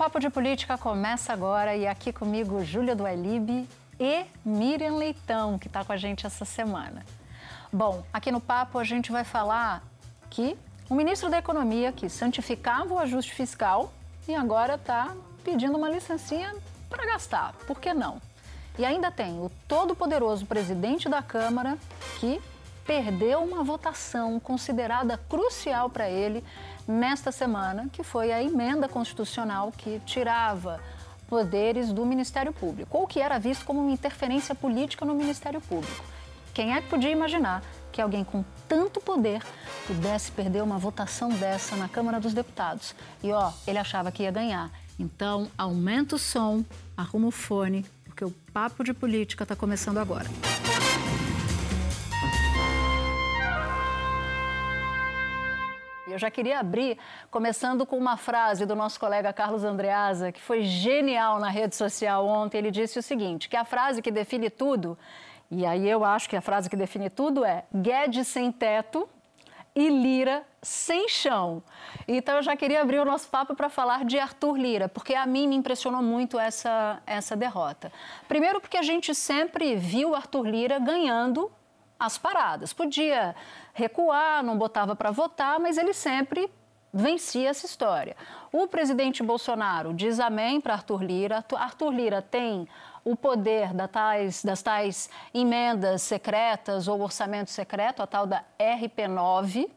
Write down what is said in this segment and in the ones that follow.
Papo de Política começa agora e aqui comigo Júlia do e Miriam Leitão, que está com a gente essa semana. Bom, aqui no Papo a gente vai falar que o ministro da Economia, que santificava o ajuste fiscal e agora está pedindo uma licencinha para gastar. Por que não? E ainda tem o todo-poderoso presidente da Câmara que perdeu uma votação considerada crucial para ele nesta semana, que foi a emenda constitucional que tirava poderes do Ministério Público, ou que era visto como uma interferência política no Ministério Público. Quem é que podia imaginar que alguém com tanto poder pudesse perder uma votação dessa na Câmara dos Deputados? E ó, ele achava que ia ganhar. Então, aumenta o som, arruma o fone, porque o papo de política está começando agora. Eu já queria abrir começando com uma frase do nosso colega Carlos Andreasa, que foi genial na rede social ontem. Ele disse o seguinte: que a frase que define tudo, e aí eu acho que a frase que define tudo é Guedes sem teto e Lira sem chão. Então eu já queria abrir o nosso papo para falar de Arthur Lira, porque a mim me impressionou muito essa, essa derrota. Primeiro porque a gente sempre viu Arthur Lira ganhando as paradas. Podia recuar, não botava para votar, mas ele sempre vencia essa história. O presidente Bolsonaro diz amém para Arthur Lira. Arthur Lira tem o poder das tais, das tais emendas secretas ou orçamento secreto, a tal da RP9,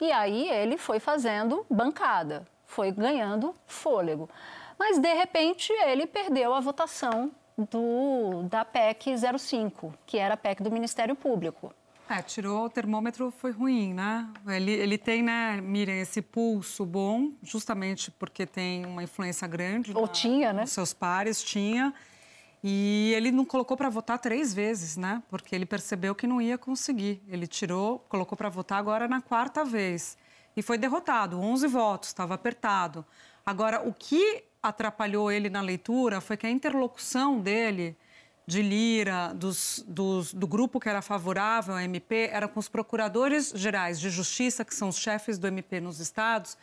e aí ele foi fazendo bancada, foi ganhando fôlego. Mas, de repente, ele perdeu a votação do, da PEC 05, que era a PEC do Ministério Público. É, tirou o termômetro, foi ruim, né? Ele, ele tem, né, Miriam, esse pulso bom, justamente porque tem uma influência grande. Ou na, tinha, né? Seus pares, tinha. E ele não colocou para votar três vezes, né? Porque ele percebeu que não ia conseguir. Ele tirou, colocou para votar agora na quarta vez. E foi derrotado, 11 votos, estava apertado. Agora, o que atrapalhou ele na leitura foi que a interlocução dele de Lira, dos, dos, do grupo que era favorável ao MP, era com os procuradores gerais de justiça, que são os chefes do MP nos estados,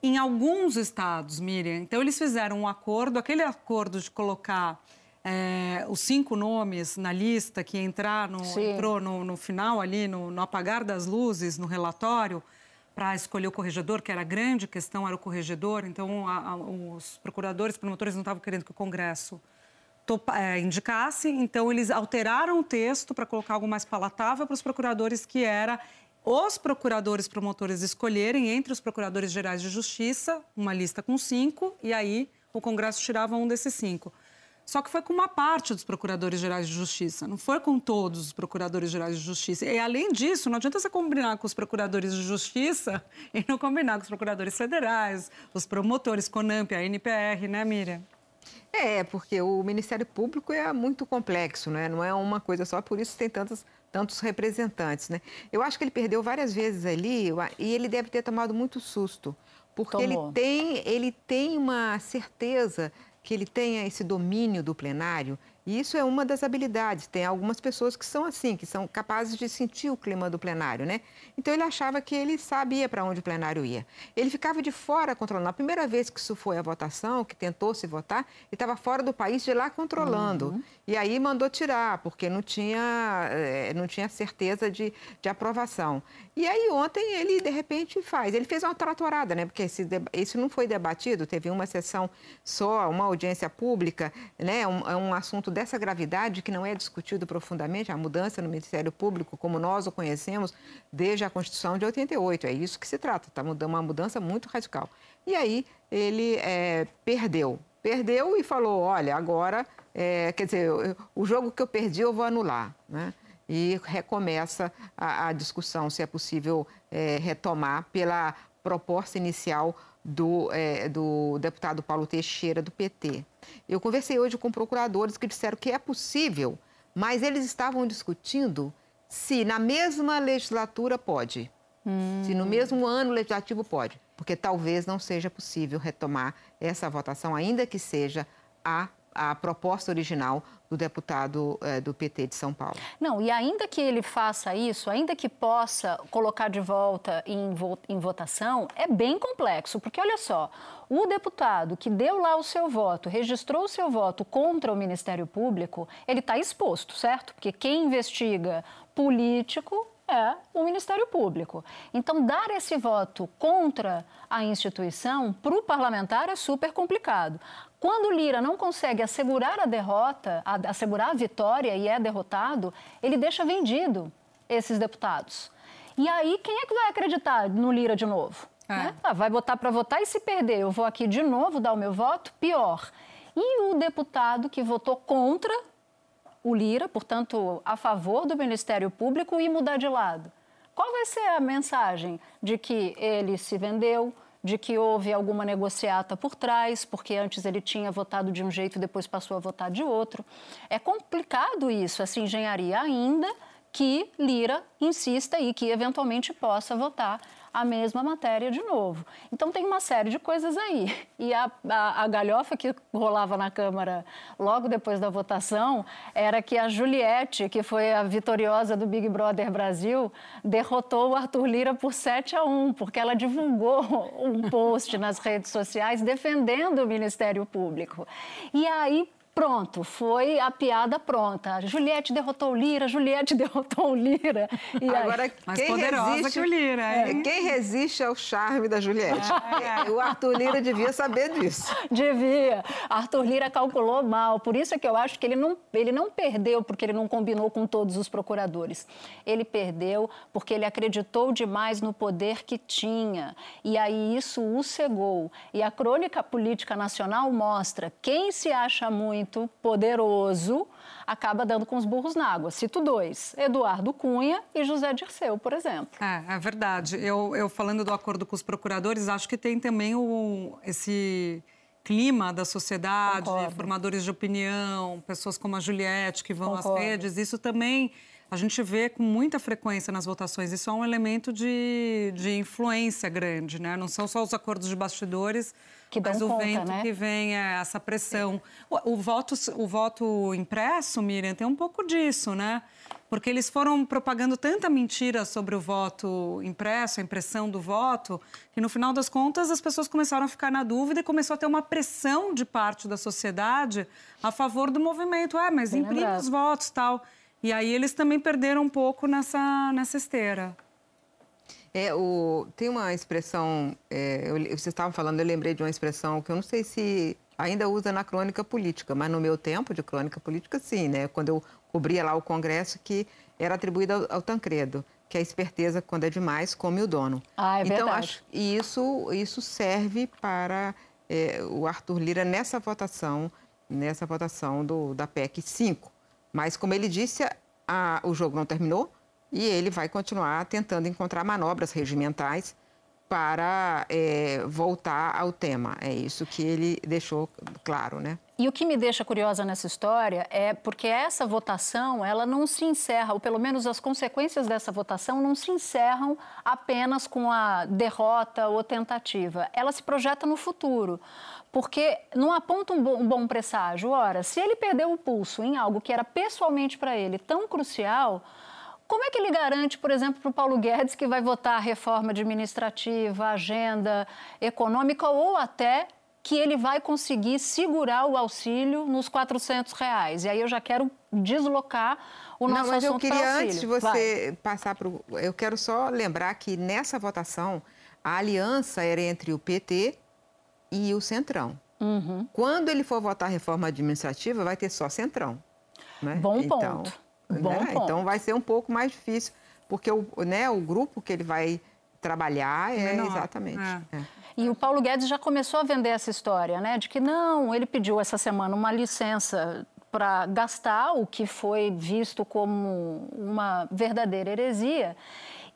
em alguns estados, Miriam. Então, eles fizeram um acordo, aquele acordo de colocar é, os cinco nomes na lista que entrar no, entrou no, no, final ali, no, no apagar das luzes, no relatório, para escolher o corregedor, que era a grande questão, era o corregedor. Então, a, a, os procuradores, promotores não estavam querendo que o Congresso indicasse, então eles alteraram o texto para colocar algo mais palatável para os procuradores, que era os procuradores promotores escolherem entre os procuradores gerais de justiça uma lista com cinco, e aí o Congresso tirava um desses cinco. Só que foi com uma parte dos procuradores gerais de justiça, não foi com todos os procuradores gerais de justiça. E além disso, não adianta você combinar com os procuradores de justiça e não combinar com os procuradores federais, os promotores, CONAMP, a NPR, né, Miriam? É, porque o Ministério Público é muito complexo, né? não é uma coisa só, por isso tem tantos, tantos representantes. Né? Eu acho que ele perdeu várias vezes ali e ele deve ter tomado muito susto, porque ele tem, ele tem uma certeza que ele tenha esse domínio do plenário e isso é uma das habilidades. Tem algumas pessoas que são assim, que são capazes de sentir o clima do plenário, né? Então ele achava que ele sabia para onde o plenário ia. Ele ficava de fora controlando. A primeira vez que isso foi a votação, que tentou se votar, ele estava fora do país de lá controlando. Uhum. E aí mandou tirar, porque não tinha, eh, não tinha certeza de, de aprovação. E aí ontem ele, de repente, faz. Ele fez uma tratorada, né? Porque esse, isso não foi debatido, teve uma sessão só, uma audiência pública, né? Um, é um assunto dessa gravidade que não é discutido profundamente, a mudança no Ministério Público, como nós o conhecemos desde a Constituição de 88. É isso que se trata, mudando uma mudança muito radical. E aí ele é, perdeu. Perdeu e falou: olha, agora, é, quer dizer, o jogo que eu perdi eu vou anular. Né? E recomeça a, a discussão se é possível é, retomar pela proposta inicial do, é, do deputado Paulo Teixeira, do PT. Eu conversei hoje com procuradores que disseram que é possível, mas eles estavam discutindo se na mesma legislatura pode. Hum. Se no mesmo ano legislativo pode. Porque talvez não seja possível retomar essa votação, ainda que seja a a proposta original do deputado eh, do PT de São Paulo. Não, e ainda que ele faça isso, ainda que possa colocar de volta em, vo em votação, é bem complexo, porque olha só, o deputado que deu lá o seu voto, registrou o seu voto contra o Ministério Público, ele está exposto, certo? Porque quem investiga político é o Ministério Público. Então, dar esse voto contra a instituição para o parlamentar é super complicado. Quando Lira não consegue assegurar a derrota, assegurar a vitória e é derrotado, ele deixa vendido esses deputados. E aí, quem é que vai acreditar no Lira de novo? É. Né? Ah, vai botar para votar e se perder, eu vou aqui de novo dar o meu voto? Pior. E o deputado que votou contra o Lira, portanto, a favor do Ministério Público e mudar de lado? Qual vai ser a mensagem de que ele se vendeu, de que houve alguma negociata por trás, porque antes ele tinha votado de um jeito e depois passou a votar de outro. É complicado isso, essa engenharia, ainda que Lira insista e que eventualmente possa votar a mesma matéria de novo. Então tem uma série de coisas aí. E a, a, a, galhofa que rolava na Câmara logo depois da votação era que a Juliette, que foi a vitoriosa do Big Brother Brasil, derrotou o Arthur Lira por 7 a 1, porque ela divulgou um post nas redes sociais defendendo o Ministério Público. E aí Pronto, foi a piada pronta. Juliette derrotou o Lira, Juliette derrotou o Lira. E Agora, aí... Mais quem poderosa resiste, que o Lira. É. Quem resiste ao charme da Juliette. É. O Arthur Lira devia saber disso. Devia. Arthur Lira calculou mal. Por isso é que eu acho que ele não, ele não perdeu porque ele não combinou com todos os procuradores. Ele perdeu porque ele acreditou demais no poder que tinha. E aí isso o cegou. E a crônica política nacional mostra quem se acha muito muito poderoso acaba dando com os burros na água. Cito dois: Eduardo Cunha e José Dirceu, por exemplo. É, é verdade. Eu, eu falando do acordo com os procuradores, acho que tem também o, esse clima da sociedade, Concordo. formadores de opinião, pessoas como a Juliette que vão Concordo. às redes. Isso também a gente vê com muita frequência nas votações. Isso é um elemento de, de influência grande, né? Não são só os acordos de bastidores, que mas o conta, vento né? que vem é essa pressão. O, o, voto, o voto impresso, Miriam, tem um pouco disso, né? Porque eles foram propagando tanta mentira sobre o voto impresso, a impressão do voto, que no final das contas as pessoas começaram a ficar na dúvida e começou a ter uma pressão de parte da sociedade a favor do movimento. É, mas imprime os votos tal. E aí eles também perderam um pouco nessa, nessa esteira. É, o, tem uma expressão, é, eu, vocês estavam falando, eu lembrei de uma expressão que eu não sei se ainda usa na crônica política, mas no meu tempo de crônica política, sim, né? Quando eu cobria lá o Congresso, que era atribuída ao, ao Tancredo, que a esperteza, quando é demais, come o dono. Ah, é então, verdade. Acho, e isso, isso serve para é, o Arthur Lira nessa votação, nessa votação do, da PEC 5. Mas, como ele disse, a, o jogo não terminou, e ele vai continuar tentando encontrar manobras regimentais para é, voltar ao tema. É isso que ele deixou claro, né? E o que me deixa curiosa nessa história é porque essa votação, ela não se encerra, ou pelo menos as consequências dessa votação não se encerram apenas com a derrota ou tentativa. Ela se projeta no futuro, porque não aponta um bom, um bom presságio. Ora, se ele perdeu o pulso em algo que era pessoalmente para ele tão crucial, como é que ele garante, por exemplo, para o Paulo Guedes que vai votar a reforma administrativa, a agenda econômica ou até que ele vai conseguir segurar o auxílio nos 400 reais? E aí eu já quero deslocar o nosso Não, mas eu queria, antes de você vai. passar para o... Eu quero só lembrar que nessa votação a aliança era entre o PT e o Centrão. Uhum. Quando ele for votar a reforma administrativa, vai ter só Centrão. Né? Bom então, ponto. Bom né? Então vai ser um pouco mais difícil, porque o, né, o grupo que ele vai trabalhar é Menor. exatamente. É. É. E o Paulo Guedes já começou a vender essa história, né? De que não, ele pediu essa semana uma licença para gastar o que foi visto como uma verdadeira heresia.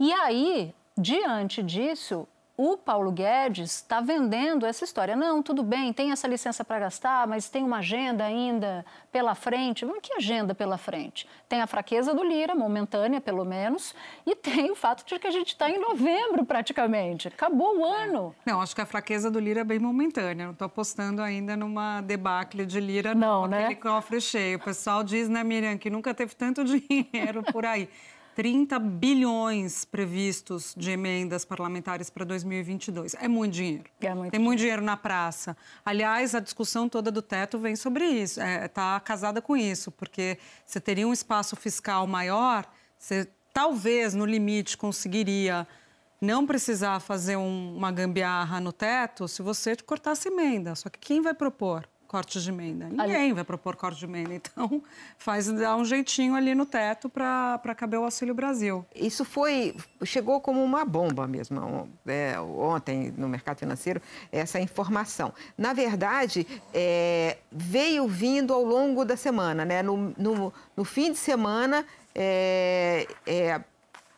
E aí, diante disso, o Paulo Guedes está vendendo essa história. Não, tudo bem, tem essa licença para gastar, mas tem uma agenda ainda pela frente. Mas que agenda pela frente? Tem a fraqueza do Lira, momentânea pelo menos, e tem o fato de que a gente está em novembro praticamente. Acabou o ano. Não, acho que a fraqueza do Lira é bem momentânea. Não estou apostando ainda numa debacle de Lira, não, com né? aquele cofre cheio. O pessoal diz, né, Miriam, que nunca teve tanto dinheiro por aí. 30 bilhões previstos de emendas parlamentares para 2022. É muito dinheiro. É muito Tem muito dinheiro na praça. Aliás, a discussão toda do teto vem sobre isso. Está é, tá casada com isso, porque você teria um espaço fiscal maior, você talvez, no limite, conseguiria não precisar fazer um, uma gambiarra no teto se você cortasse emenda. Só que quem vai propor? Cortes de emenda. Ninguém vai propor corte de emenda. Então, faz dar um jeitinho ali no teto para caber o Auxílio Brasil. Isso foi chegou como uma bomba mesmo é, ontem no mercado financeiro essa informação. Na verdade, é, veio vindo ao longo da semana, né? No, no, no fim de semana é, é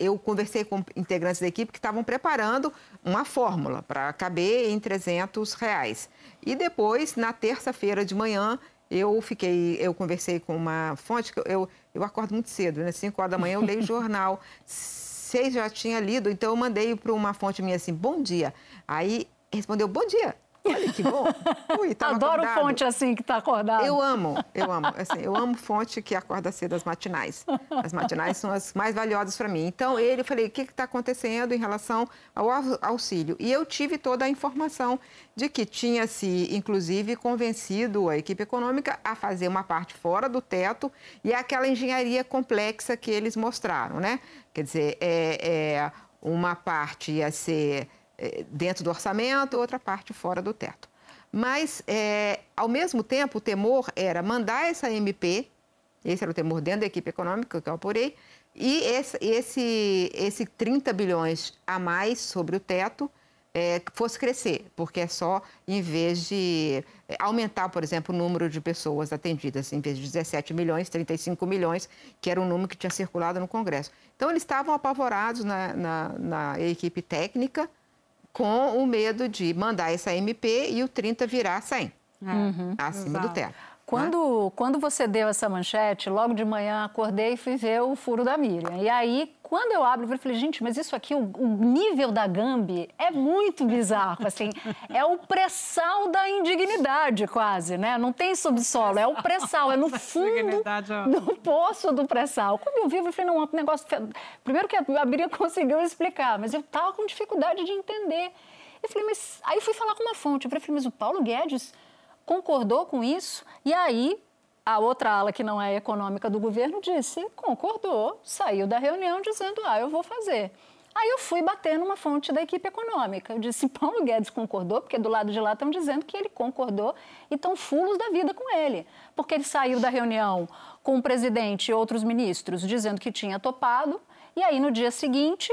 eu conversei com integrantes da equipe que estavam preparando uma fórmula para caber em 300 reais. E depois, na terça-feira de manhã, eu fiquei, eu conversei com uma fonte que eu, eu acordo muito cedo, né? 5 horas da manhã eu leio jornal. Seis já tinha lido, então eu mandei para uma fonte minha assim, bom dia. Aí respondeu, bom dia. Olha que bom. Ui, Adoro acordado. fonte assim que está acordado. Eu amo, eu amo. Assim, eu amo fonte que acorda cedo as matinais. As matinais são as mais valiosas para mim. Então, ele, eu falei, o que está acontecendo em relação ao auxílio? E eu tive toda a informação de que tinha-se, inclusive, convencido a equipe econômica a fazer uma parte fora do teto e aquela engenharia complexa que eles mostraram, né? Quer dizer, é, é uma parte ia ser dentro do orçamento, outra parte fora do teto. Mas, é, ao mesmo tempo, o temor era mandar essa MP, esse era o temor dentro da equipe econômica que eu apurei, e esse, esse, esse 30 bilhões a mais sobre o teto é, fosse crescer, porque é só em vez de é, aumentar, por exemplo, o número de pessoas atendidas, em vez de 17 milhões, 35 milhões, que era o número que tinha circulado no Congresso. Então, eles estavam apavorados na, na, na equipe técnica, com o medo de mandar essa MP e o 30 virar 100, é, uhum, acima exato. do teto. Quando, né? quando você deu essa manchete, logo de manhã acordei e fui ver o furo da Miriam. E aí, quando eu abro, eu falei, gente, mas isso aqui, o, o nível da Gambi é muito bizarro, assim. é o pré-sal da indignidade, quase, né? Não tem subsolo, é o pré-sal, é no fundo do poço do pré-sal. Quando eu vi, eu falei, não, é um negócio... Primeiro que a Miriam conseguiu explicar, mas eu estava com dificuldade de entender. Eu falei, mas... Aí fui falar com uma fonte, eu falei, mas o Paulo Guedes concordou com isso e aí a outra ala que não é econômica do governo disse, concordou, saiu da reunião dizendo, ah, eu vou fazer. Aí eu fui bater numa fonte da equipe econômica. Eu disse, Paulo Guedes concordou, porque do lado de lá estão dizendo que ele concordou e estão fulos da vida com ele. Porque ele saiu da reunião com o presidente e outros ministros dizendo que tinha topado, e aí no dia seguinte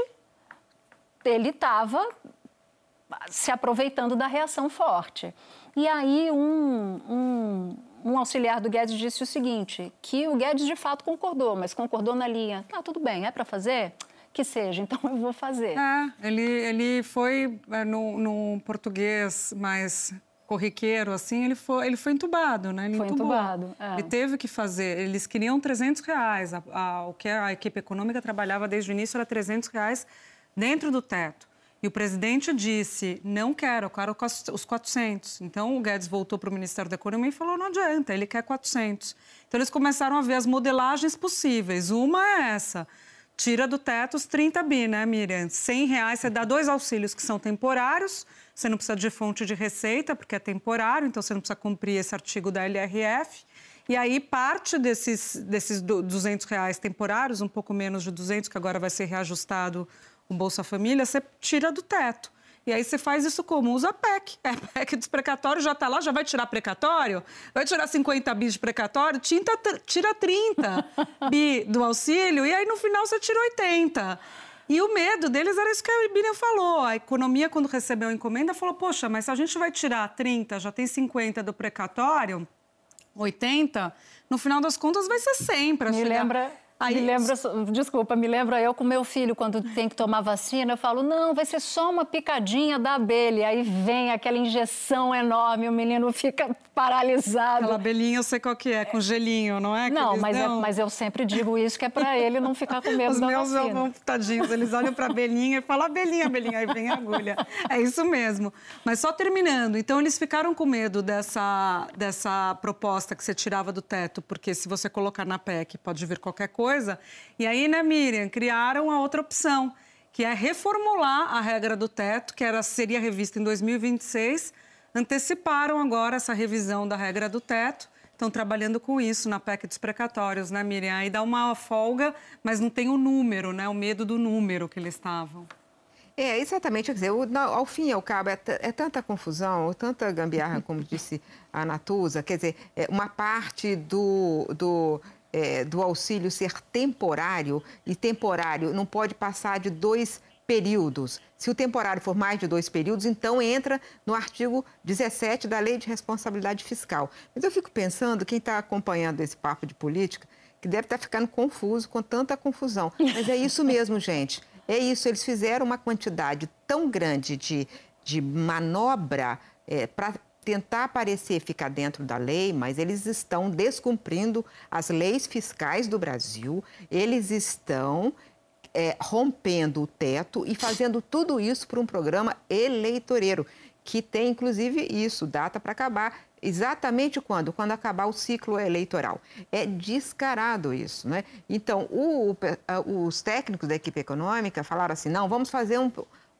ele estava se aproveitando da reação forte. E aí um, um, um, auxiliar do Guedes disse o seguinte, que o Guedes de fato concordou, mas concordou na linha, tá, tudo bem, é para fazer? Que seja, então eu vou fazer. É, ele, ele foi é, no, no português mais corriqueiro, assim, ele foi, ele foi entubado, né? Ele foi entubou. entubado. É. Ele teve que fazer, eles queriam 300 reais. A, a, o que a equipe econômica trabalhava desde o início era 300 reais dentro do teto. E o presidente disse: não quero, eu quero os 400. Então o Guedes voltou para o Ministério da Economia e falou: não adianta, ele quer 400. Então eles começaram a ver as modelagens possíveis. Uma é essa. Tira do teto os 30 bi, né, Miriam? 100 reais, você dá dois auxílios que são temporários, você não precisa de fonte de receita, porque é temporário, então você não precisa cumprir esse artigo da LRF. E aí, parte desses, desses 200 reais temporários, um pouco menos de 200, que agora vai ser reajustado o Bolsa Família, você tira do teto. E aí você faz isso como? Usa PEC. É PEC dos precatórios, já está lá, já vai tirar precatório? Vai tirar 50 bis de precatório? Tinta, tira 30 bi do auxílio e aí no final você tira 80. E o medo deles era isso que a Ibíria falou. A economia, quando recebeu a encomenda, falou: poxa, mas se a gente vai tirar 30, já tem 50 do precatório, 80, no final das contas vai ser 100 para chegar... lembra Aí, me lembra, desculpa, me lembra eu com meu filho, quando tem que tomar vacina, eu falo, não, vai ser só uma picadinha da abelha. Aí vem aquela injeção enorme, o menino fica paralisado. Aquela abelhinha eu sei qual que é, com gelinho, não é? Não, mas, é, mas eu sempre digo isso, que é para ele não ficar com medo Os da meus vacina. vão, tadinhos, eles olham para a abelhinha e falam, abelhinha, abelhinha, aí vem a agulha. É isso mesmo. Mas só terminando, então eles ficaram com medo dessa, dessa proposta que você tirava do teto, porque se você colocar na PEC pode vir qualquer coisa. E aí, né, Miriam, criaram a outra opção, que é reformular a regra do teto, que era, seria revista em 2026. Anteciparam agora essa revisão da regra do teto. Estão trabalhando com isso na PEC dos precatórios, né, Miriam? Aí dá uma folga, mas não tem o número, né? O medo do número que eles estavam. É, exatamente. Quer dizer, ao fim e ao cabo, é, é, tanta confusão, tanta gambiarra, como disse a Natuza. Quer dizer, é, uma parte do, do, é, do auxílio ser temporário, e temporário não pode passar de dois períodos. Se o temporário for mais de dois períodos, então entra no artigo 17 da Lei de Responsabilidade Fiscal. Mas eu fico pensando, quem está acompanhando esse papo de política, que deve estar tá ficando confuso com tanta confusão. Mas é isso mesmo, gente. É isso, eles fizeram uma quantidade tão grande de, de manobra é, para tentar parecer ficar dentro da lei, mas eles estão descumprindo as leis fiscais do Brasil, eles estão é, rompendo o teto e fazendo tudo isso para um programa eleitoreiro, que tem inclusive isso, data para acabar. Exatamente quando? Quando acabar o ciclo eleitoral. É descarado isso, né? Então, o, os técnicos da equipe econômica falaram assim: não, vamos fazer um,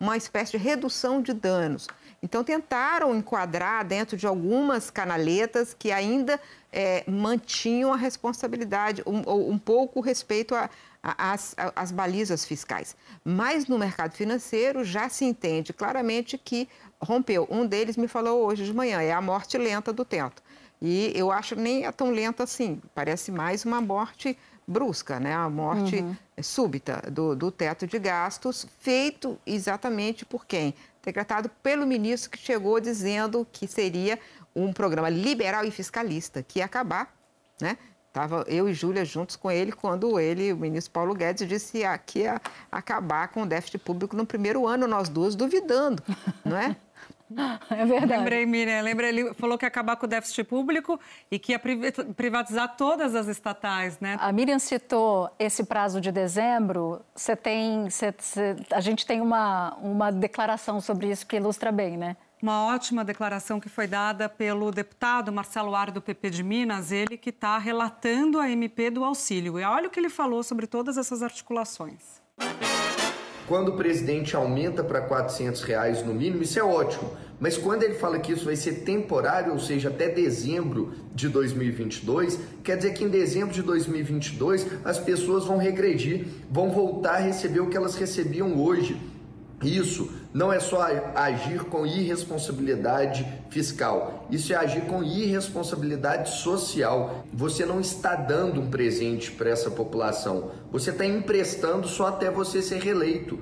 uma espécie de redução de danos. Então, tentaram enquadrar dentro de algumas canaletas que ainda é, mantinham a responsabilidade, um, um pouco respeito às balizas fiscais. Mas no mercado financeiro já se entende claramente que rompeu. Um deles me falou hoje de manhã, é a morte lenta do teto. E eu acho nem é tão lenta assim, parece mais uma morte brusca, né? a morte uhum. súbita do, do teto de gastos, feito exatamente por quem? Decretado pelo ministro que chegou dizendo que seria um programa liberal e fiscalista, que ia acabar, né? Estava eu e Júlia juntos com ele quando ele, o ministro Paulo Guedes, disse que ia acabar com o déficit público no primeiro ano, nós duas duvidando, não é? É verdade. Lembrei, Miriam, lembrei, ele falou que ia acabar com o déficit público e que ia privatizar todas as estatais, né? A Miriam citou esse prazo de dezembro. Você tem, você, você, a gente tem uma, uma declaração sobre isso que ilustra bem, né? Uma ótima declaração que foi dada pelo deputado Marcelo Ar do PP de Minas, ele que está relatando a MP do auxílio. E olha o que ele falou sobre todas essas articulações. Quando o presidente aumenta para 400 reais no mínimo, isso é ótimo. Mas quando ele fala que isso vai ser temporário, ou seja, até dezembro de 2022, quer dizer que em dezembro de 2022 as pessoas vão regredir, vão voltar a receber o que elas recebiam hoje. Isso não é só agir com irresponsabilidade fiscal, isso é agir com irresponsabilidade social. Você não está dando um presente para essa população, você está emprestando só até você ser reeleito.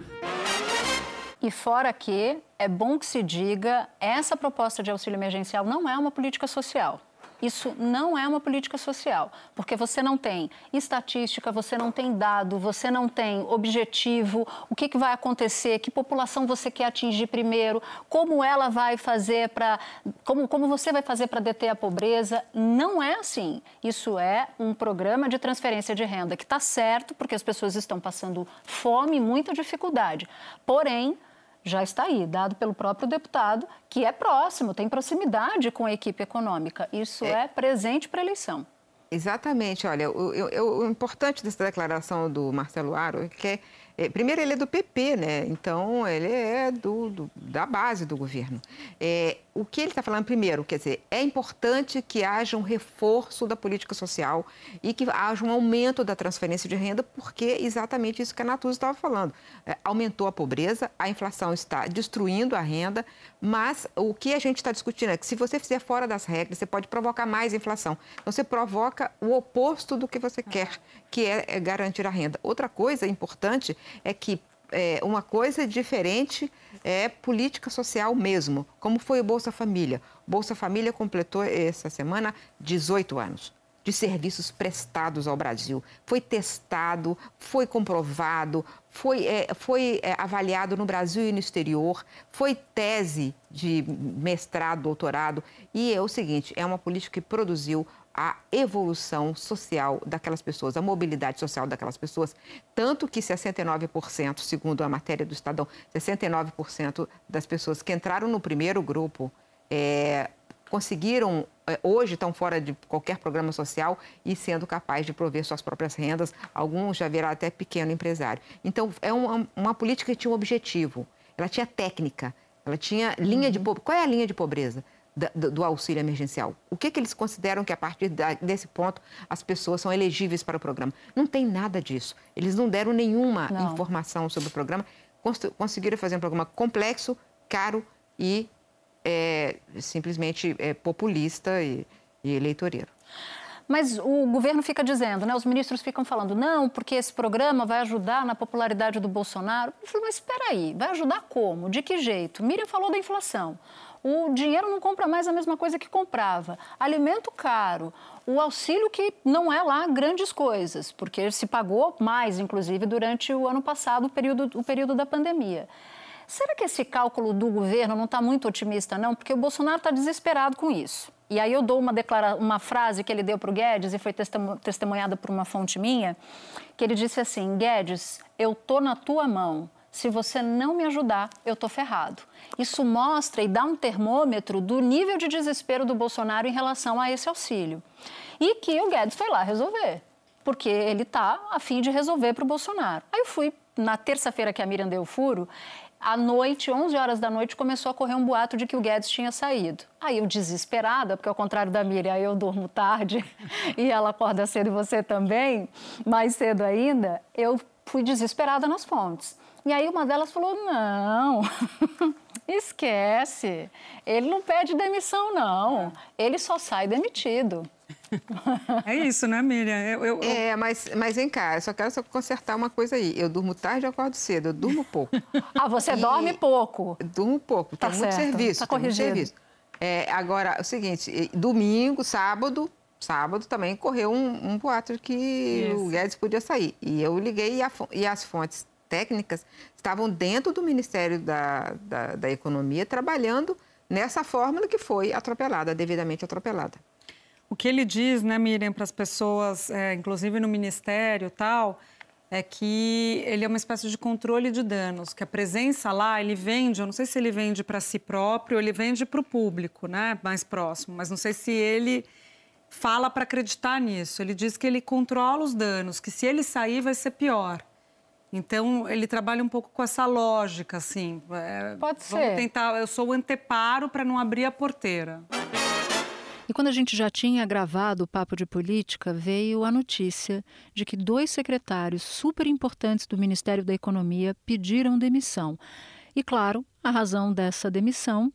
E fora que é bom que se diga, essa proposta de auxílio emergencial não é uma política social. Isso não é uma política social, porque você não tem estatística, você não tem dado, você não tem objetivo, o que, que vai acontecer, que população você quer atingir primeiro, como ela vai fazer para. Como, como você vai fazer para deter a pobreza. Não é assim. Isso é um programa de transferência de renda que está certo, porque as pessoas estão passando fome e muita dificuldade. Porém, já está aí, dado pelo próprio deputado, que é próximo, tem proximidade com a equipe econômica. Isso é, é presente para a eleição. Exatamente. Olha, o, o, o, importante dessa declaração do Marcelo Aro é que é é, primeiro, ele é do PP, né? Então, ele é do, do da base do governo. É, o que ele está falando, primeiro, quer dizer, é importante que haja um reforço da política social e que haja um aumento da transferência de renda, porque exatamente isso que a Natuza estava falando. É, aumentou a pobreza, a inflação está destruindo a renda, mas o que a gente está discutindo é que se você fizer fora das regras, você pode provocar mais inflação. Então, você provoca o oposto do que você quer, que é, é garantir a renda. Outra coisa importante é que é, uma coisa diferente é política social mesmo, como foi o Bolsa Família. O Bolsa Família completou essa semana 18 anos. de serviços prestados ao Brasil. Foi testado, foi comprovado, foi, é, foi é, avaliado no Brasil e no exterior, foi tese de mestrado, doutorado. E é o seguinte: é uma política que produziu a evolução social daquelas pessoas, a mobilidade social daquelas pessoas, tanto que 69%, segundo a matéria do Estadão, 69% das pessoas que entraram no primeiro grupo é, conseguiram, é, hoje estão fora de qualquer programa social e sendo capazes de prover suas próprias rendas, alguns já viraram até pequeno empresário. Então, é uma, uma política que tinha um objetivo, ela tinha técnica, ela tinha linha de uhum. pobreza. Qual é a linha de pobreza? Do, do, auxílio emergencial. O que, que eles consideram que a partir da, desse ponto as pessoas são elegíveis para o programa? Não tem nada disso. Eles não deram nenhuma não. informação sobre o programa. Conseguiram fazer um programa complexo, caro e é simplesmente é, populista e, e eleitoreiro. Mas o governo fica dizendo, né? Os ministros ficam falando, não, porque esse programa vai ajudar na popularidade do Bolsonaro. Eu falei, mas espera aí, vai ajudar como? De que jeito? Miriam falou da inflação. O dinheiro não compra mais a mesma coisa que comprava. Alimento caro. O auxílio que não é lá grandes coisas, porque se pagou mais, inclusive, durante o ano passado, o período, o período da pandemia. Será que esse cálculo do governo não está muito otimista, não? Porque o Bolsonaro está desesperado com isso. E aí eu dou uma, declara... uma frase que ele deu para o Guedes e foi testemunhada por uma fonte minha, que ele disse assim, Guedes, eu tô na tua mão. Se você não me ajudar, eu tô ferrado. Isso mostra e dá um termômetro do nível de desespero do Bolsonaro em relação a esse auxílio. E que o Guedes foi lá resolver, porque ele está a fim de resolver para o Bolsonaro. Aí eu fui na terça-feira que a Miriam deu furo, à noite, 11 horas da noite, começou a correr um boato de que o Guedes tinha saído. Aí eu, desesperada, porque ao contrário da Miriam, eu durmo tarde e ela acorda cedo e você também, mais cedo ainda, eu fui desesperada nas fontes. E aí uma delas falou: não, esquece, ele não pede demissão, não, ele só sai demitido. É isso, né, Miriam? Eu, eu, é, mas, mas vem cá, eu só quero só consertar uma coisa aí. Eu durmo tarde e acordo cedo, eu durmo pouco. ah, você e... dorme pouco? Durmo pouco, tá tem certo. muito serviço. Tá corrigido. Muito serviço. É, agora, é o seguinte, domingo, sábado, sábado também correu um, um boato que isso. o Guedes podia sair. E eu liguei e, a, e as fontes técnicas estavam dentro do Ministério da, da, da Economia trabalhando nessa fórmula que foi atropelada, devidamente atropelada. O que ele diz, né, Miriam, para as pessoas, é, inclusive no ministério tal, é que ele é uma espécie de controle de danos, que a presença lá, ele vende, eu não sei se ele vende para si próprio, ele vende para o público, né, mais próximo, mas não sei se ele fala para acreditar nisso. Ele diz que ele controla os danos, que se ele sair vai ser pior. Então, ele trabalha um pouco com essa lógica, assim. É, Pode ser. Vamos tentar, eu sou o anteparo para não abrir a porteira. E quando a gente já tinha gravado o Papo de Política, veio a notícia de que dois secretários super importantes do Ministério da Economia pediram demissão. E, claro, a razão dessa demissão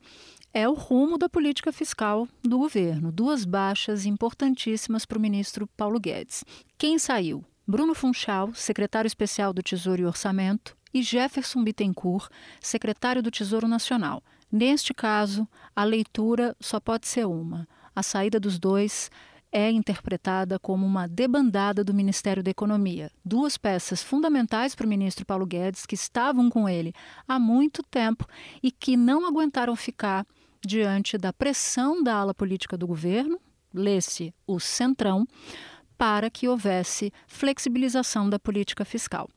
é o rumo da política fiscal do governo. Duas baixas importantíssimas para o ministro Paulo Guedes. Quem saiu? Bruno Funchal, secretário especial do Tesouro e Orçamento, e Jefferson Bittencourt, secretário do Tesouro Nacional. Neste caso, a leitura só pode ser uma a saída dos dois é interpretada como uma debandada do Ministério da Economia. Duas peças fundamentais para o ministro Paulo Guedes, que estavam com ele há muito tempo e que não aguentaram ficar diante da pressão da ala política do governo, lê-se o Centrão, para que houvesse flexibilização da política fiscal.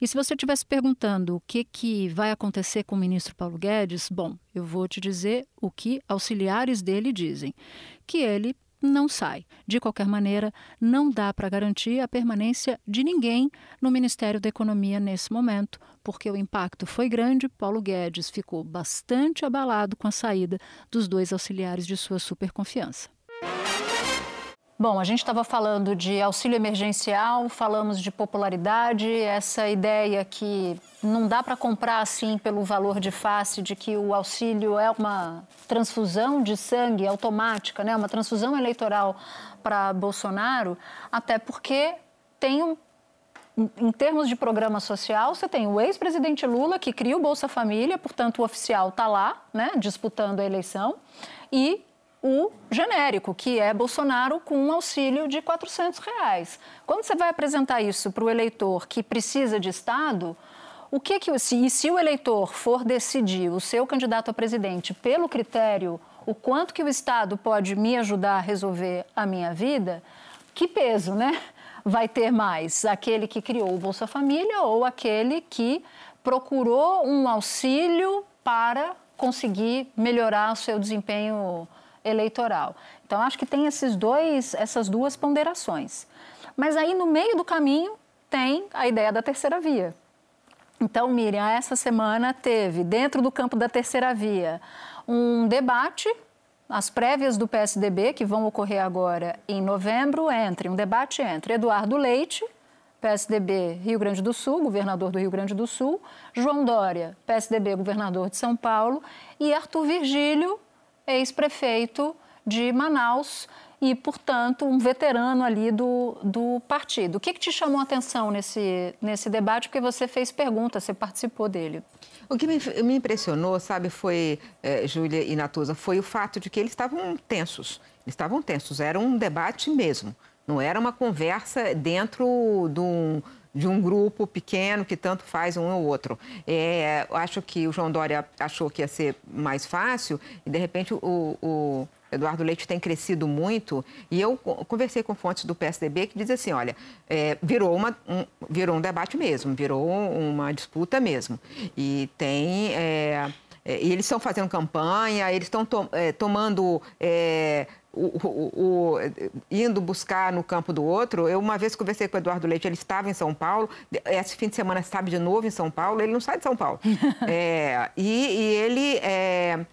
E se você estivesse perguntando o que, que vai acontecer com o ministro Paulo Guedes, bom, eu vou te dizer o que auxiliares dele dizem: que ele não sai. De qualquer maneira, não dá para garantir a permanência de ninguém no Ministério da Economia nesse momento, porque o impacto foi grande. Paulo Guedes ficou bastante abalado com a saída dos dois auxiliares de sua superconfiança. Bom, a gente estava falando de auxílio emergencial, falamos de popularidade, essa ideia que não dá para comprar assim pelo valor de face de que o auxílio é uma transfusão de sangue automática, né? uma transfusão eleitoral para Bolsonaro, até porque tem um em termos de programa social, você tem o ex-presidente Lula, que cria o Bolsa Família, portanto, o oficial está lá, né, disputando a eleição, e o genérico, que é Bolsonaro com um auxílio de 400 reais. Quando você vai apresentar isso para o eleitor que precisa de Estado, o que que se, se o eleitor for decidir o seu candidato a presidente pelo critério o quanto que o Estado pode me ajudar a resolver a minha vida, que peso, né? Vai ter mais aquele que criou o Bolsa Família ou aquele que procurou um auxílio para conseguir melhorar o seu desempenho eleitoral. Então acho que tem esses dois, essas duas ponderações. Mas aí no meio do caminho tem a ideia da terceira via. Então, Miriam, essa semana teve, dentro do campo da terceira via, um debate, as prévias do PSDB, que vão ocorrer agora em novembro, entre um debate entre Eduardo Leite, PSDB Rio Grande do Sul, governador do Rio Grande do Sul, João Dória, PSDB governador de São Paulo, e Arthur Virgílio, ex-prefeito de Manaus, e, portanto, um veterano ali do, do partido. O que, que te chamou a atenção nesse, nesse debate? Porque você fez pergunta, você participou dele. O que me, me impressionou, sabe, foi, é, Júlia e Natuza, foi o fato de que eles estavam tensos. Eles estavam tensos, era um debate mesmo. Não era uma conversa dentro de um, de um grupo pequeno que tanto faz um ou outro. É, acho que o João Dória achou que ia ser mais fácil e, de repente, o, o Eduardo Leite tem crescido muito e eu conversei com fontes do PSDB que dizem assim, olha, é, virou, uma, um, virou um debate mesmo, virou uma disputa mesmo. E tem... É, é, eles estão fazendo campanha, eles estão to, é, tomando... O, o, o, indo buscar no campo do outro. Eu uma vez conversei com o Eduardo Leite, ele estava em São Paulo, esse fim de semana estava de novo em São Paulo, ele não sai de São Paulo. É, e, e, ele é,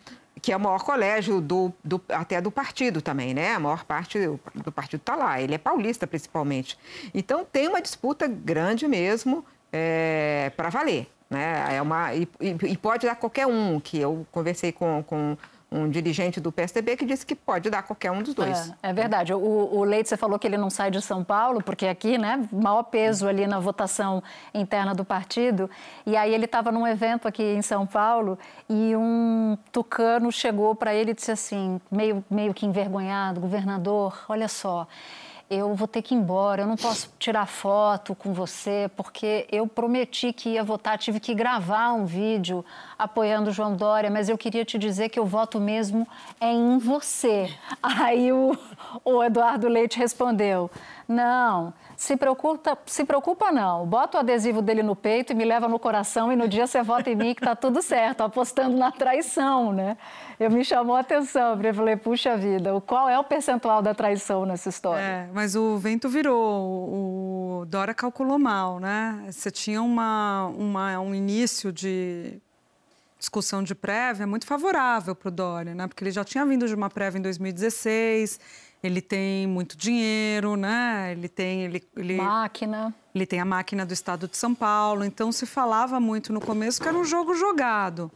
que é o maior colégio do, do, até do partido também, né? A maior parte do, do partido está lá. Ele é paulista, principalmente. Então, tem uma disputa grande mesmo é, para valer. Né? É uma, e, e, pode dar qualquer um, que eu conversei com, com um dirigente do PSDB que disse que pode dar qualquer um dos dois. É, é verdade. O, o, Leite, você falou que ele não sai de São Paulo, porque aqui, né, maior peso ali na votação interna do partido. E aí ele estava num evento aqui em São Paulo e um tucano chegou para ele e disse assim, meio, meio que envergonhado, governador, olha só, eu vou ter que ir embora, eu não posso tirar foto com você, porque eu prometi que ia votar, tive que gravar um vídeo apoiando o João Dória, mas eu queria te dizer que o voto mesmo é em você. Aí o, o Eduardo Leite respondeu: não, se preocupa, se preocupa não. Bota o adesivo dele no peito e me leva no coração e no dia você vota em mim que tá tudo certo, apostando na traição, né? Eu me chamou a atenção, eu falei, puxa vida, qual é o percentual da traição nessa história? É, mas o vento virou, o Dora calculou mal, né? Você tinha uma, uma, um início de discussão de prévia muito favorável para o Dória, né? Porque ele já tinha vindo de uma prévia em 2016 ele tem muito dinheiro, né? Ele tem ele, ele, máquina. Ele tem a máquina do Estado de São Paulo. Então se falava muito no começo que era um jogo jogado.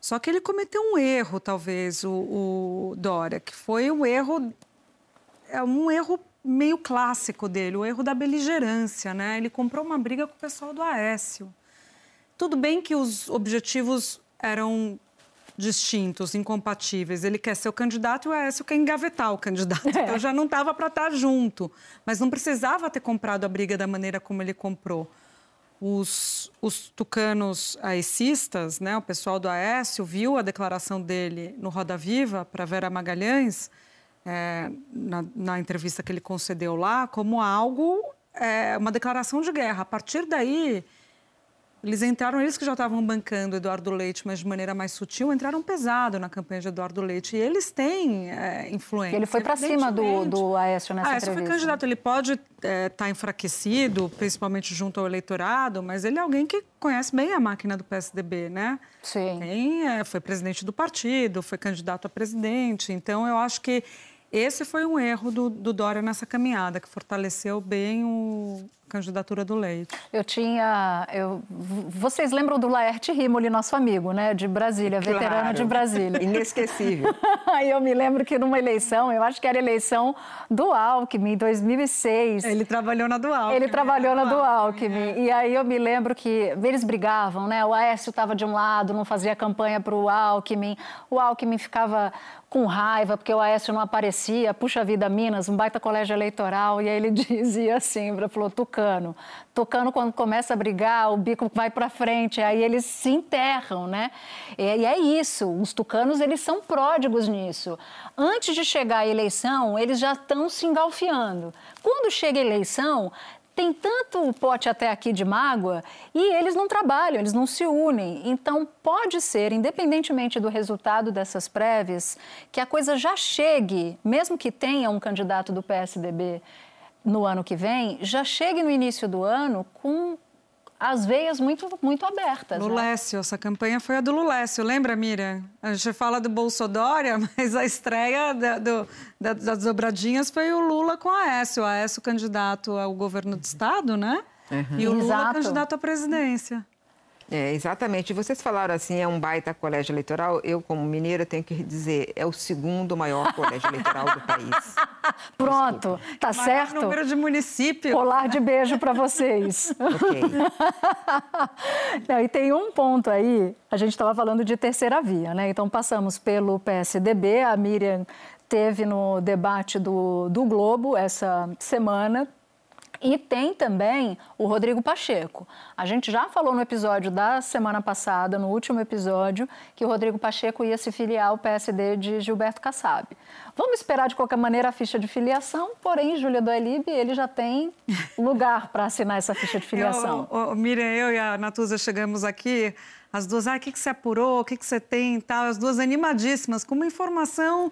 Só que ele cometeu um erro, talvez, o, o Dória, que foi um erro é um erro meio clássico dele, o erro da beligerância, né? Ele comprou uma briga com o pessoal do Aécio. Tudo bem que os objetivos eram distintos, incompatíveis. Ele quer ser o candidato e o Aécio quer engavetar o candidato. É. Então já não estava para estar tá junto. Mas não precisava ter comprado a briga da maneira como ele comprou. Os, os tucanos aecistas, né, o pessoal do Aécio, viu a declaração dele no Roda Viva para Vera Magalhães, é, na, na, entrevista que ele concedeu lá, como algo, é, uma declaração de guerra. A partir daí, eles entraram, eles que já estavam bancando Eduardo Leite, mas de maneira mais sutil, entraram pesado na campanha de Eduardo Leite. E eles têm é, influência. Ele foi para cima do, do Aécio nessa ah, entrevista. foi candidato. Ele pode estar é, tá enfraquecido, principalmente junto ao eleitorado, mas ele é alguém que conhece bem a máquina do PSDB, né? Sim. Tem, é, foi presidente do partido, foi candidato a presidente. Então, eu acho que esse foi um erro do, do Dória nessa caminhada, que fortaleceu bem o candidatura do Leite. Eu tinha. Eu, vocês lembram do Laerte Rimoli, nosso amigo, né? De Brasília, claro. veterano de Brasília. Inesquecível. Aí eu me lembro que numa eleição, eu acho que era eleição do Alckmin, em 2006. Ele trabalhou na do Alckmin. Ele trabalhou na do Alckmin. É. E aí eu me lembro que eles brigavam, né? O Aécio estava de um lado, não fazia campanha para o Alckmin. O Alckmin ficava com raiva porque o Aécio não aparecia. Puxa vida, Minas, um baita colégio eleitoral. E aí ele dizia assim, falou, Tucano. Tucano, quando começa a brigar, o bico vai para frente. Aí eles se enterram, né? E é isso. Os tucanos, eles são pródigos nisso. Antes de chegar a eleição, eles já estão se engalfiando. Quando chega a eleição, tem tanto pote até aqui de mágoa e eles não trabalham, eles não se unem. Então, pode ser, independentemente do resultado dessas prévias, que a coisa já chegue, mesmo que tenha um candidato do PSDB no ano que vem, já chegue no início do ano com as veias muito, muito abertas. Né? Lulécio, né? essa campanha foi a do Lulécio, lembra, Miriam? A gente fala do Bolsodória, mas a estreia da, do, da, das dobradinhas foi o Lula com a Aécio. A Aécio candidato ao governo do Estado, né? Uhum. E o Lula Exato. candidato à presidência. É, exatamente. Vocês falaram assim, é um baita colégio eleitoral. Eu, como mineira, tenho que dizer, é o segundo maior colégio eleitoral do país. Pronto, Desculpa. tá maior certo? número de municípios. Colar de beijo para vocês. ok. Não, e tem um ponto aí, a gente estava falando de terceira via, né? Então passamos pelo PSDB, a Miriam teve no debate do, do Globo essa semana, e tem também o Rodrigo Pacheco. A gente já falou no episódio da semana passada, no último episódio, que o Rodrigo Pacheco ia se filiar ao PSD de Gilberto Kassab. Vamos esperar de qualquer maneira a ficha de filiação, porém, Júlia Doelib, ele já tem lugar para assinar essa ficha de filiação. Eu, eu, Miriam, eu e a Natuza chegamos aqui, as duas, ah, o que, que você apurou, o que, que você tem e tal, as duas animadíssimas, com uma informação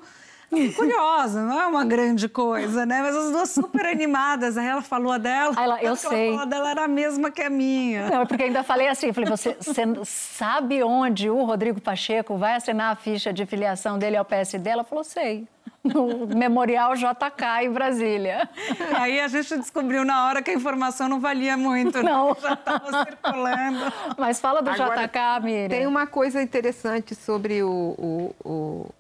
curiosa, não é uma grande coisa, né? Mas as duas super animadas. Aí ela falou a dela. Ela, eu sei. Ela falou a dela era a mesma que a minha. Não, porque ainda falei assim, falei, você, você sabe onde o Rodrigo Pacheco vai assinar a ficha de filiação dele ao PSD? Ela falou, sei no Memorial JK em Brasília. Aí a gente descobriu na hora que a informação não valia muito, né? não. já estava circulando. Mas fala do Agora, JK, Miriam. Tem uma coisa interessante sobre o, o, o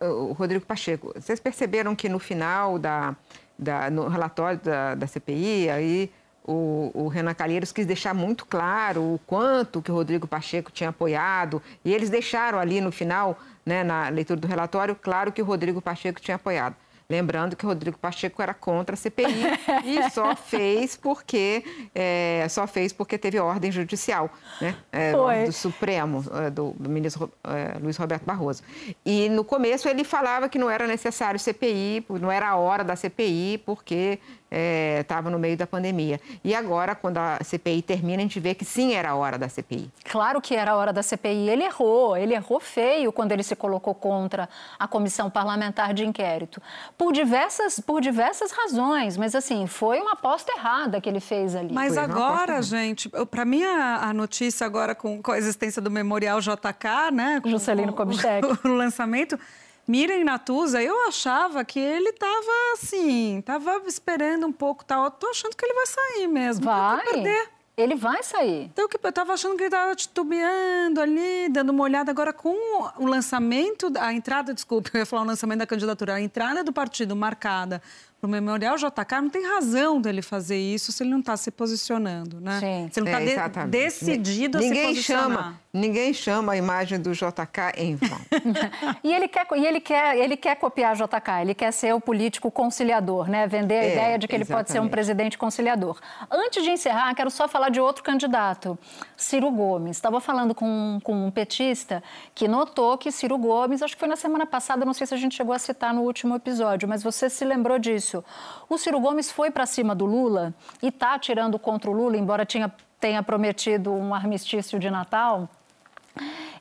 o Rodrigo Pacheco. Vocês perceberam que no final da, da no relatório da, da CPI, aí o, o, Renan Calheiros quis deixar muito claro o quanto que o Rodrigo Pacheco tinha apoiado, e eles deixaram ali no final, né, na leitura do relatório, claro que o Rodrigo Pacheco tinha apoiado. Lembrando que Rodrigo Pacheco era contra a CPI e só fez porque é, só fez porque teve ordem judicial, né? É, do Supremo, é, do, do ministro é, Luiz Roberto Barroso. E no começo ele falava que não era necessário CPI, não era a hora da CPI, porque estava é, no meio da pandemia. E agora, quando a CPI termina, a gente vê que sim era a hora da CPI. Claro que era a hora da CPI. Ele errou, ele errou feio quando ele se colocou contra a comissão parlamentar de inquérito. Por diversas, por diversas razões, mas assim, foi uma aposta errada que ele fez ali. Mas agora, gente, para mim a, a, notícia agora com, com a existência do Memorial JK, né? Com, Juscelino Kubitschek. O, o lançamento Miriam Natuza, eu achava que ele estava assim, estava esperando um pouco, tal. Tô achando que ele vai sair mesmo. Vai. perder. Ele vai sair. Então, eu estava achando que ele estava titubeando ali, dando uma olhada agora com o lançamento, a entrada, desculpe, eu ia falar o lançamento da candidatura, a entrada do partido marcada para o Memorial JK, não tem razão dele fazer isso se ele não está se posicionando, né? Sim. Se ele não está é, de, decidido ninguém a se posicionar. Chama, ninguém chama a imagem do JK em vão. e ele quer, e ele quer, ele quer copiar JK, ele quer ser o político conciliador, né? Vender a é, ideia de que ele exatamente. pode ser um presidente conciliador. Antes de encerrar, quero só falar de outro candidato, Ciro Gomes. Estava falando com, com um petista que notou que Ciro Gomes, acho que foi na semana passada, não sei se a gente chegou a citar no último episódio, mas você se lembrou disso isso. O Ciro Gomes foi para cima do Lula e está atirando contra o Lula, embora tinha, tenha prometido um armistício de Natal.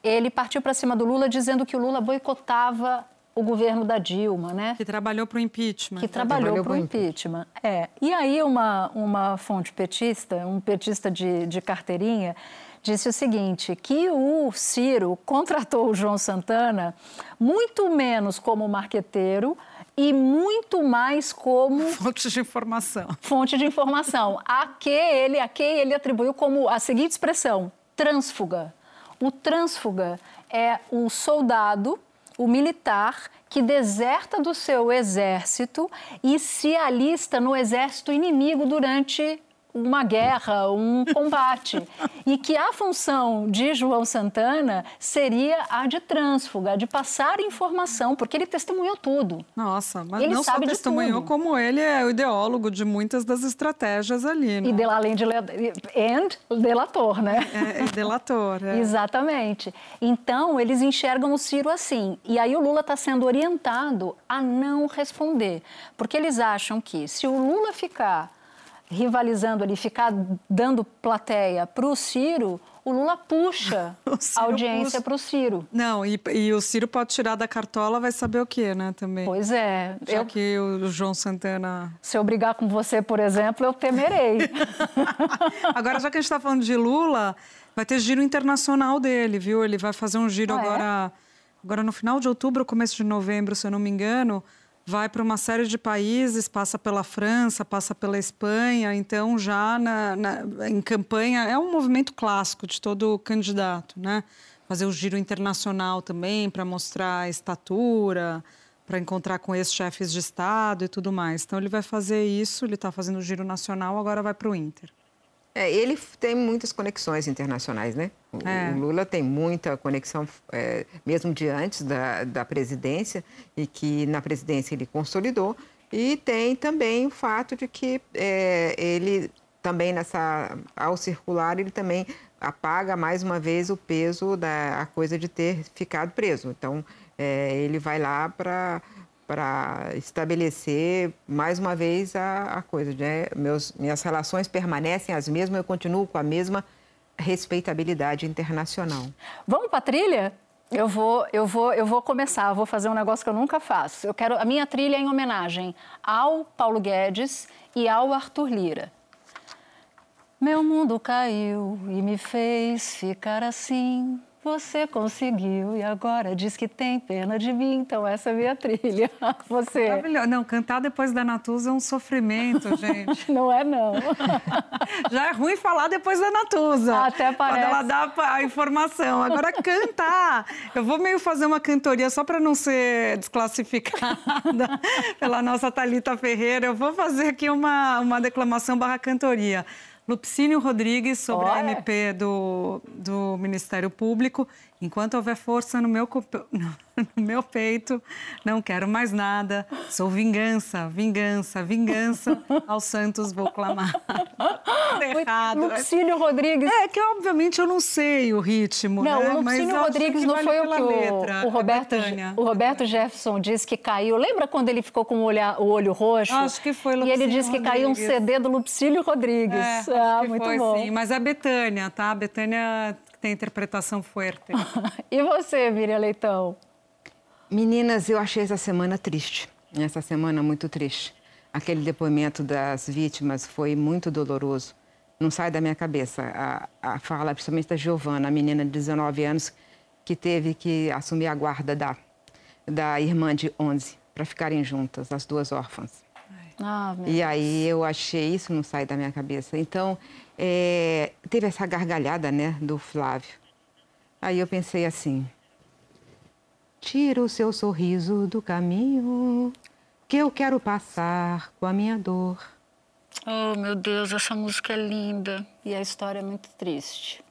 Ele partiu para cima do Lula dizendo que o Lula boicotava o governo da Dilma, né? Que trabalhou para o impeachment. Que trabalhou, para o impeachment. É. E aí uma, uma fonte petista, um petista de, de carteirinha, disse o seguinte, que o Ciro contratou o João Santana muito menos como marqueteiro e muito mais como fonte de informação. Fonte de informação, a que ele, a que ele atribuiu como a seguinte expressão: trânsfuga. O trânsfuga é o soldado, o militar que deserta do seu exército e se alista no exército inimigo durante uma guerra, um combate. e que a função de João Santana seria a de trânsfuga, de passar informação, porque ele testemunhou tudo. Nossa, mas ele não só testemunhou, como ele é o ideólogo de muitas das estratégias ali, né? E de, além de and delator, né? É, é delator, é. Exatamente. Então, eles enxergam o Ciro assim. E aí o Lula está sendo orientado a não responder, porque eles acham que se o Lula ficar rivalizando ali, ficar dando plateia para o Ciro, o Lula puxa a audiência para o Ciro. Não, e, e, o Ciro pode tirar da cartola, vai saber o quê, né, também. Pois é. Já eu... que o João Santana... Se eu brigar com você, por exemplo, eu temerei. agora, já que a gente está falando de Lula, vai ter giro internacional dele, viu? Ele vai fazer um giro ah, agora, é? agora no final de outubro, começo de novembro, se eu não me engano vai para uma série de países, passa pela França, passa pela Espanha, então já na, na, em campanha é um movimento clássico de todo candidato, né? Fazer o giro internacional também para mostrar a estatura, para encontrar com ex-chefes de Estado e tudo mais. Então ele vai fazer isso, ele está fazendo o giro nacional, agora vai para o Inter. É, ele tem muitas conexões internacionais, né? O, é. o Lula tem muita conexão, é, mesmo de antes da, da presidência, e que na presidência ele consolidou. E tem também o fato de que é, ele também nessa ao circular ele também apaga mais uma vez o peso da coisa de ter ficado preso. Então é, ele vai lá para para estabelecer mais uma vez a, a coisa, né? Meus, minhas relações permanecem as mesmas, eu continuo com a mesma respeitabilidade internacional. Vamos para a trilha? Eu vou, eu vou, eu vou começar. Vou fazer um negócio que eu nunca faço. Eu quero a minha trilha é em homenagem ao Paulo Guedes e ao Arthur Lira. Meu mundo caiu e me fez ficar assim. Você conseguiu e agora diz que tem pena de mim, então essa é a minha trilha. Você. Maravilhoso. Não, cantar depois da Natuza é um sofrimento, gente. não é, não. Já é ruim falar depois da Natuza. Até parece. Quando ela dá a informação. Agora, cantar. Eu vou meio fazer uma cantoria só para não ser desclassificada pela nossa Talita Ferreira. Eu vou fazer aqui uma, uma declamação barra cantoria. Lupicínio Rodrigues, sobre Olha. a MP do, do Ministério Público. Enquanto houver força no meu, no meu peito, não quero mais nada. Sou vingança, vingança, vingança. Aos santos vou clamar. Errado. Lupicínio Rodrigues. É que, obviamente, eu não sei o ritmo. Não, né? o Lupicínio Rodrigues não foi o que o, o, Roberto, o Roberto Jefferson disse que caiu. Lembra quando ele ficou com o olho, o olho roxo? Acho que foi Lupicínio E ele disse que Rodrigues. caiu um CD do Lupicínio Rodrigues. É, ah, muito foi, bom. Sim. Mas é a Betânia, tá? A Betânia tem interpretação forte. e você, Miriam Leitão? Meninas, eu achei essa semana triste. Essa semana muito triste. Aquele depoimento das vítimas foi muito doloroso. Não sai da minha cabeça a, a fala, principalmente da Giovana, a menina de 19 anos, que teve que assumir a guarda da, da irmã de 11 para ficarem juntas, as duas órfãs. Ah, e aí eu achei isso não sai da minha cabeça. Então é, teve essa gargalhada, né, do Flávio. Aí eu pensei assim: tira o seu sorriso do caminho que eu quero passar com a minha dor. Oh, meu Deus, essa música é linda e a história é muito triste.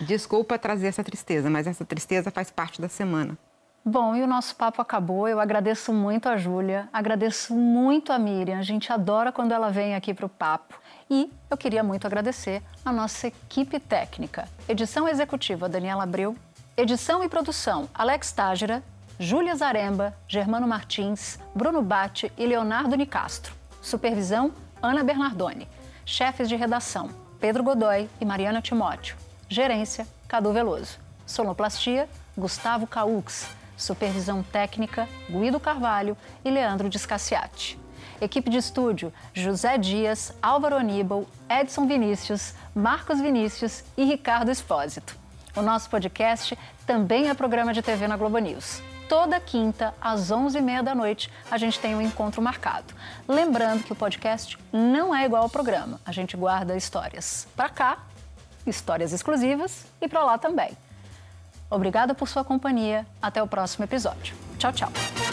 Desculpa trazer essa tristeza, mas essa tristeza faz parte da semana. Bom, e o nosso papo acabou. Eu agradeço muito a Júlia, agradeço muito a Miriam. A gente adora quando ela vem aqui para o papo. E eu queria muito agradecer a nossa equipe técnica. Edição executiva Daniela Abreu, edição e produção Alex Tágira, Júlia Zaremba, Germano Martins, Bruno Bate e Leonardo Nicastro. Supervisão Ana Bernardoni. Chefes de redação Pedro Godoy e Mariana Timóteo. Gerência Cadu Veloso. Sonoplastia Gustavo Caux. Supervisão técnica, Guido Carvalho e Leandro Discassiati. Equipe de estúdio, José Dias, Álvaro Aníbal, Edson Vinícius, Marcos Vinícius e Ricardo Espósito. O nosso podcast também é programa de TV na Globo News. Toda quinta, às 11h30 da noite, a gente tem um encontro marcado. Lembrando que o podcast não é igual ao programa. A gente guarda histórias para cá, histórias exclusivas e para lá também. Obrigada por sua companhia. Até o próximo episódio. Tchau, tchau.